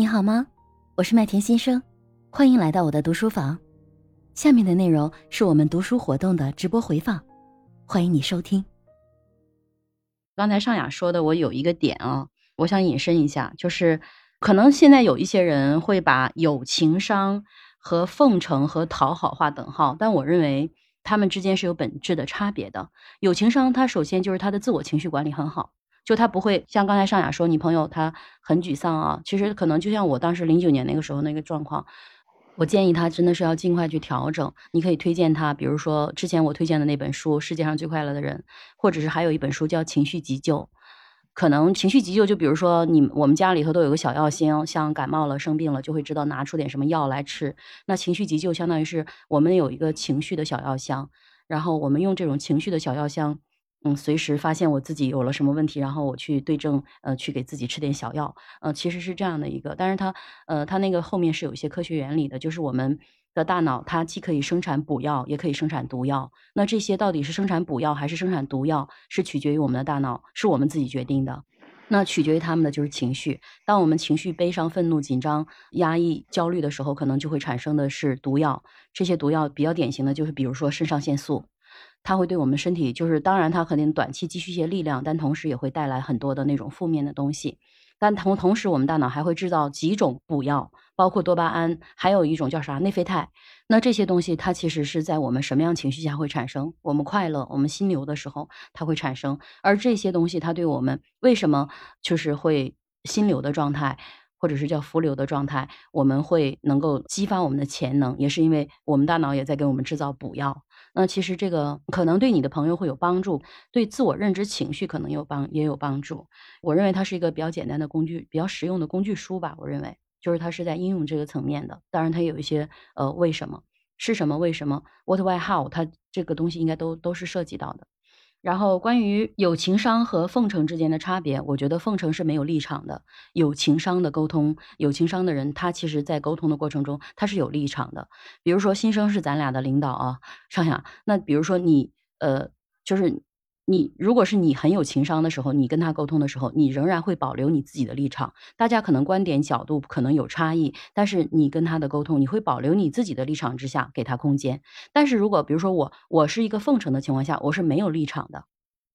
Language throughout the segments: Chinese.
你好吗？我是麦田先生，欢迎来到我的读书房。下面的内容是我们读书活动的直播回放，欢迎你收听。刚才尚雅说的，我有一个点啊，我想引申一下，就是可能现在有一些人会把有情商和奉承和讨好划等号，但我认为他们之间是有本质的差别的。有情商，他首先就是他的自我情绪管理很好。就他不会像刚才尚雅说，你朋友他很沮丧啊。其实可能就像我当时零九年那个时候那个状况，我建议他真的是要尽快去调整。你可以推荐他，比如说之前我推荐的那本书《世界上最快乐的人》，或者是还有一本书叫《情绪急救》。可能情绪急救就比如说你我们家里头都有个小药箱，像感冒了生病了就会知道拿出点什么药来吃。那情绪急救相当于是我们有一个情绪的小药箱，然后我们用这种情绪的小药箱。嗯，随时发现我自己有了什么问题，然后我去对症，呃，去给自己吃点小药，呃，其实是这样的一个，但是它，呃，它那个后面是有一些科学原理的，就是我们的大脑它既可以生产补药，也可以生产毒药。那这些到底是生产补药还是生产毒药，是取决于我们的大脑，是我们自己决定的。那取决于他们的就是情绪。当我们情绪悲伤、愤怒、紧张、压抑、焦虑的时候，可能就会产生的是毒药。这些毒药比较典型的就是，比如说肾上腺素。它会对我们身体，就是当然它肯定短期积蓄一些力量，但同时也会带来很多的那种负面的东西。但同同时，我们大脑还会制造几种补药，包括多巴胺，还有一种叫啥内啡肽。那这些东西它其实是在我们什么样情绪下会产生？我们快乐、我们心流的时候它会产生。而这些东西它对我们为什么就是会心流的状态？或者是叫浮流的状态，我们会能够激发我们的潜能，也是因为我们大脑也在给我们制造补药。那其实这个可能对你的朋友会有帮助，对自我认知情绪可能有帮也有帮助。我认为它是一个比较简单的工具，比较实用的工具书吧。我认为就是它是在应用这个层面的。当然，它有一些呃为什么是什么为什么 what why how，它这个东西应该都都是涉及到的。然后关于有情商和奉承之间的差别，我觉得奉承是没有立场的，有情商的沟通，有情商的人，他其实在沟通的过程中，他是有立场的。比如说新生是咱俩的领导啊，上下。那比如说你，呃，就是你，如果是你很有情商的时候，你跟他沟通的时候，你仍然会保留你自己的立场。大家可能观点角度可能有差异，但是你跟他的沟通，你会保留你自己的立场之下，给他空间。但是如果比如说我，我是一个奉承的情况下，我是没有立场的。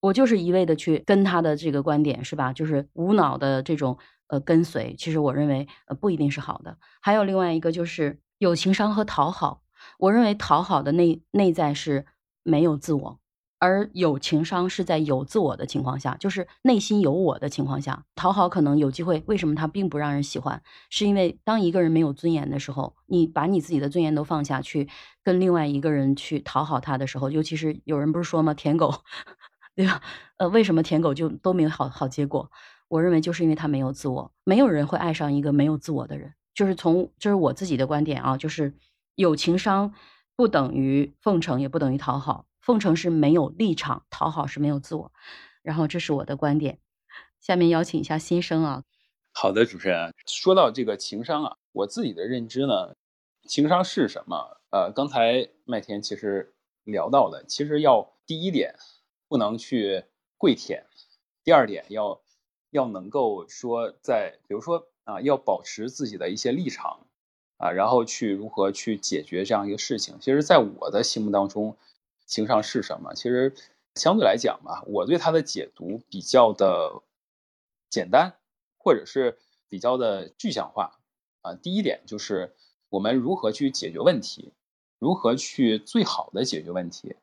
我就是一味的去跟他的这个观点是吧？就是无脑的这种呃跟随，其实我认为呃不一定是好的。还有另外一个就是有情商和讨好，我认为讨好的内内在是没有自我，而有情商是在有自我的情况下，就是内心有我的情况下，讨好可能有机会。为什么他并不让人喜欢？是因为当一个人没有尊严的时候，你把你自己的尊严都放下去跟另外一个人去讨好他的时候，尤其是有人不是说吗？舔狗。对吧？呃，为什么舔狗就都没有好好结果？我认为就是因为他没有自我，没有人会爱上一个没有自我的人。就是从这是我自己的观点啊，就是有情商不等于奉承，也不等于讨好。奉承是没有立场，讨好是没有自我。然后这是我的观点。下面邀请一下新生啊。好的，主持人说到这个情商啊，我自己的认知呢，情商是什么？呃，刚才麦田其实聊到的，其实要第一点。不能去跪舔。第二点，要要能够说，在比如说啊，要保持自己的一些立场啊，然后去如何去解决这样一个事情。其实，在我的心目当中，情商是什么？其实相对来讲吧，我对它的解读比较的简单，或者是比较的具象化啊。第一点就是我们如何去解决问题，如何去最好的解决问题。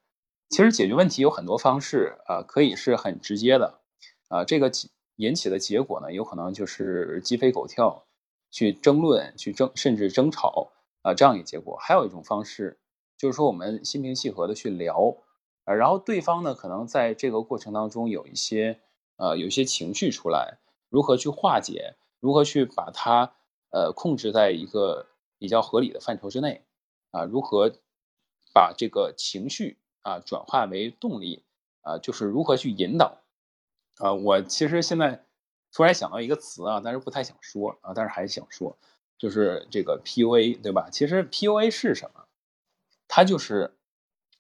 其实解决问题有很多方式啊，可以是很直接的，啊，这个引起的结果呢，有可能就是鸡飞狗跳，去争论、去争，甚至争吵啊，这样一个结果。还有一种方式，就是说我们心平气和的去聊，啊，然后对方呢，可能在这个过程当中有一些呃，有一些情绪出来，如何去化解，如何去把它呃控制在一个比较合理的范畴之内，啊，如何把这个情绪。啊，转化为动力，啊，就是如何去引导，啊，我其实现在突然想到一个词啊，但是不太想说啊，但是还想说，就是这个 PUA，对吧？其实 PUA 是什么？它就是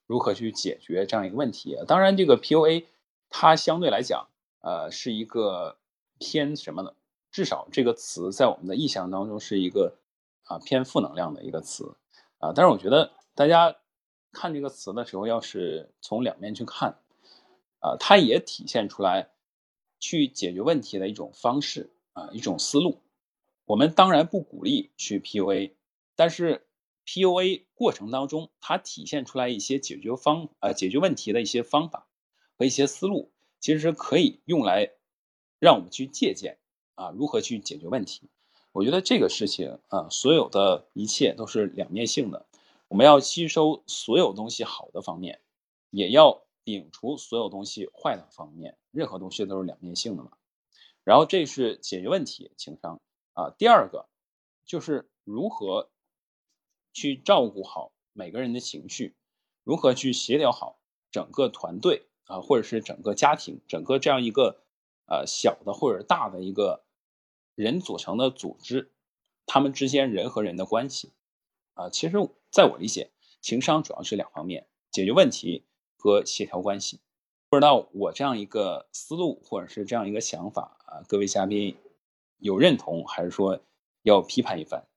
如何去解决这样一个问题。当然，这个 PUA 它相对来讲，呃，是一个偏什么呢？至少这个词在我们的意象当中是一个啊偏负能量的一个词啊。但是我觉得大家看这个词的时候，要是从两面去看啊，它也体现出来去解决问题的一种方式啊，一种思路。我们当然不鼓励去 PUA，但是。PUA 过程当中，它体现出来一些解决方呃解决问题的一些方法和一些思路，其实可以用来让我们去借鉴啊，如何去解决问题。我觉得这个事情啊，所有的一切都是两面性的，我们要吸收所有东西好的方面，也要摒除所有东西坏的方面，任何东西都是两面性的嘛。然后这是解决问题情商啊，第二个就是如何。去照顾好每个人的情绪，如何去协调好整个团队啊，或者是整个家庭，整个这样一个呃小的或者大的一个人组成的组织，他们之间人和人的关系啊，其实在我理解，情商主要是两方面：解决问题和协调关系。不知道我这样一个思路或者是这样一个想法啊，各位嘉宾有认同还是说要批判一番？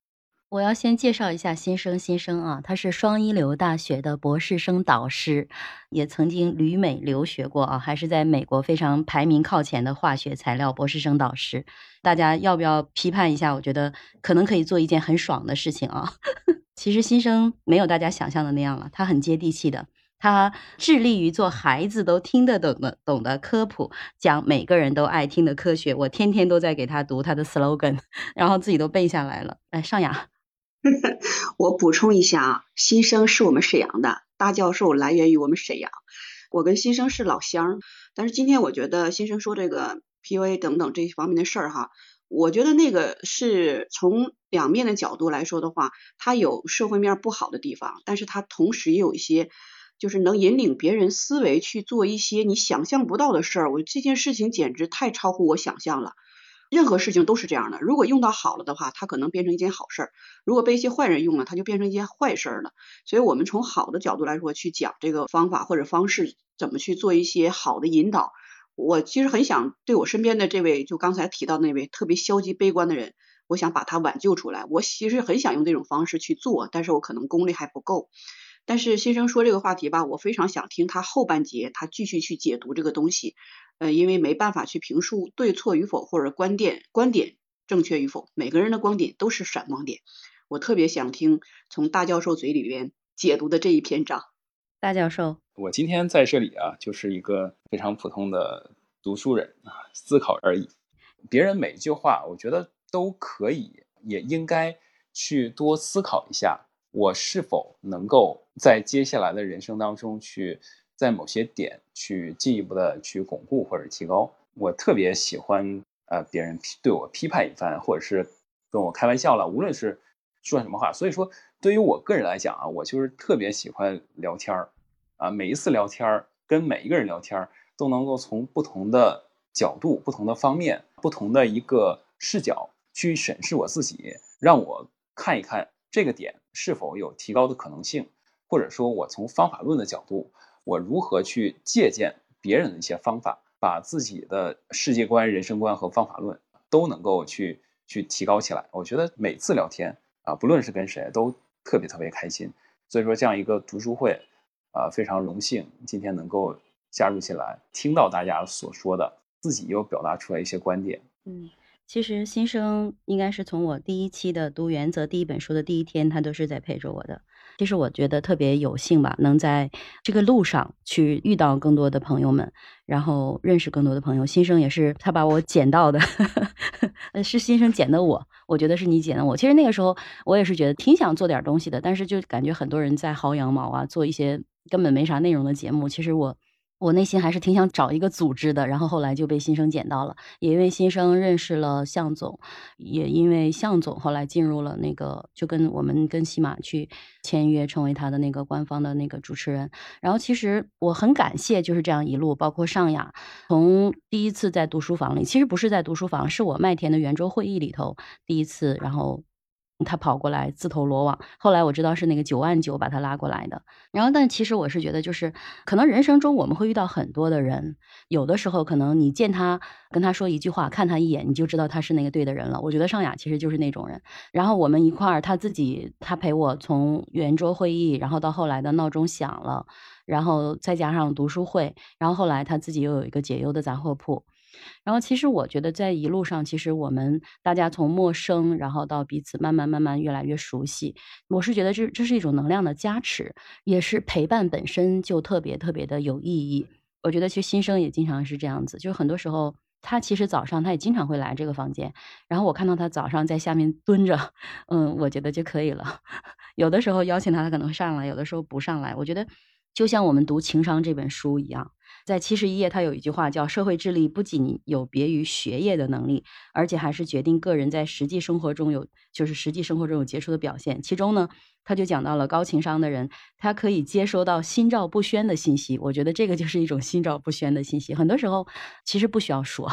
我要先介绍一下新生，新生啊，他是双一流大学的博士生导师，也曾经旅美留学过啊，还是在美国非常排名靠前的化学材料博士生导师。大家要不要批判一下？我觉得可能可以做一件很爽的事情啊。其实新生没有大家想象的那样了，他很接地气的，他致力于做孩子都听得懂的懂的科普，讲每个人都爱听的科学。我天天都在给他读他的 slogan，然后自己都背下来了。来，尚雅。我补充一下啊，新生是我们沈阳的大教授，来源于我们沈阳。我跟新生是老乡，但是今天我觉得新生说这个 PUA 等等这方面的事儿哈，我觉得那个是从两面的角度来说的话，它有社会面不好的地方，但是它同时也有一些就是能引领别人思维去做一些你想象不到的事儿。我这件事情简直太超乎我想象了。任何事情都是这样的，如果用到好了的话，它可能变成一件好事儿；如果被一些坏人用了，它就变成一件坏事儿了。所以，我们从好的角度来说去讲这个方法或者方式，怎么去做一些好的引导。我其实很想对我身边的这位，就刚才提到那位特别消极悲观的人，我想把他挽救出来。我其实很想用这种方式去做，但是我可能功力还不够。但是先生说这个话题吧，我非常想听他后半节，他继续去解读这个东西。呃，因为没办法去评述对错与否，或者观点观点正确与否，每个人的观点都是闪光点。我特别想听从大教授嘴里边解读的这一篇章。大教授，我今天在这里啊，就是一个非常普通的读书人啊，思考而已。别人每一句话，我觉得都可以，也应该去多思考一下，我是否能够在接下来的人生当中去。在某些点去进一步的去巩固或者提高，我特别喜欢呃别人批对我批判一番，或者是跟我开玩笑了，无论是说什么话。所以说，对于我个人来讲啊，我就是特别喜欢聊天儿啊，每一次聊天儿跟每一个人聊天儿，都能够从不同的角度、不同的方面、不同的一个视角去审视我自己，让我看一看这个点是否有提高的可能性，或者说我从方法论的角度。我如何去借鉴别人的一些方法，把自己的世界观、人生观和方法论都能够去去提高起来？我觉得每次聊天啊，不论是跟谁，都特别特别开心。所以说，这样一个读书会啊，非常荣幸今天能够加入进来，听到大家所说的，自己又表达出来一些观点。嗯。其实新生应该是从我第一期的读原则第一本书的第一天，他都是在陪着我的。其实我觉得特别有幸吧，能在这个路上去遇到更多的朋友们，然后认识更多的朋友。新生也是他把我捡到的，是新生捡的我。我觉得是你捡的我。其实那个时候我也是觉得挺想做点东西的，但是就感觉很多人在薅羊毛啊，做一些根本没啥内容的节目。其实我。我内心还是挺想找一个组织的，然后后来就被新生捡到了，也因为新生认识了向总，也因为向总后来进入了那个，就跟我们跟喜马去签约，成为他的那个官方的那个主持人。然后其实我很感谢，就是这样一路，包括尚雅，从第一次在读书房里，其实不是在读书房，是我麦田的圆桌会议里头第一次，然后他跑过来自投罗网。后来我知道是那个九万九把他拉过来的。然后，但其实我是觉得，就是可能人生中我们会遇到很多的人，有的时候可能你见他跟他说一句话，看他一眼，你就知道他是那个对的人了。我觉得尚雅其实就是那种人。然后我们一块儿，他自己他陪我从圆桌会议，然后到后来的闹钟响了，然后再加上读书会，然后后来他自己又有一个解忧的杂货铺。然后，其实我觉得在一路上，其实我们大家从陌生，然后到彼此慢慢慢慢越来越熟悉。我是觉得这这是一种能量的加持，也是陪伴本身就特别特别的有意义。我觉得其实新生也经常是这样子，就是很多时候他其实早上他也经常会来这个房间，然后我看到他早上在下面蹲着，嗯，我觉得就可以了。有的时候邀请他，他可能会上来；有的时候不上来。我觉得就像我们读《情商》这本书一样。在七十一页，他有一句话叫“社会智力不仅有别于学业的能力，而且还是决定个人在实际生活中有，就是实际生活中有杰出的表现。其中呢，他就讲到了高情商的人，他可以接收到心照不宣的信息。我觉得这个就是一种心照不宣的信息。很多时候，其实不需要说。